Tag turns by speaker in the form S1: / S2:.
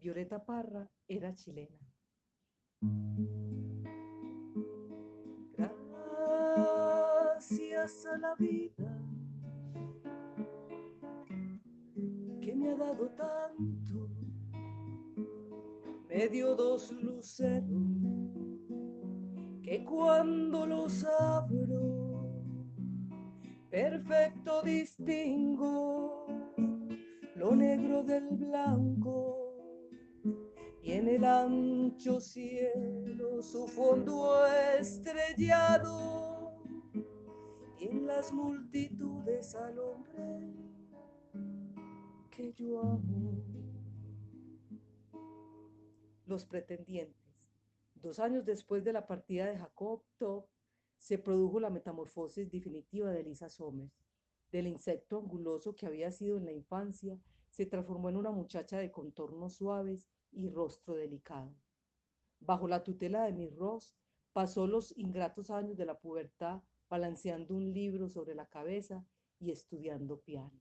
S1: Violeta Parra era chilena. Gracias a la vida que me ha dado tanto, me dio dos luceros que cuando los abro, perfecto distingo lo negro del blanco y en el ancho cielo su fondo estrellado y en las multitudes al hombre que yo amo. Los pretendientes. Dos años después de la partida de Jacob Top, se produjo la metamorfosis definitiva de Elisa Somers. Del insecto anguloso que había sido en la infancia, se transformó en una muchacha de contornos suaves y rostro delicado. Bajo la tutela de Miss Ross, pasó los ingratos años de la pubertad balanceando un libro sobre la cabeza y estudiando piano.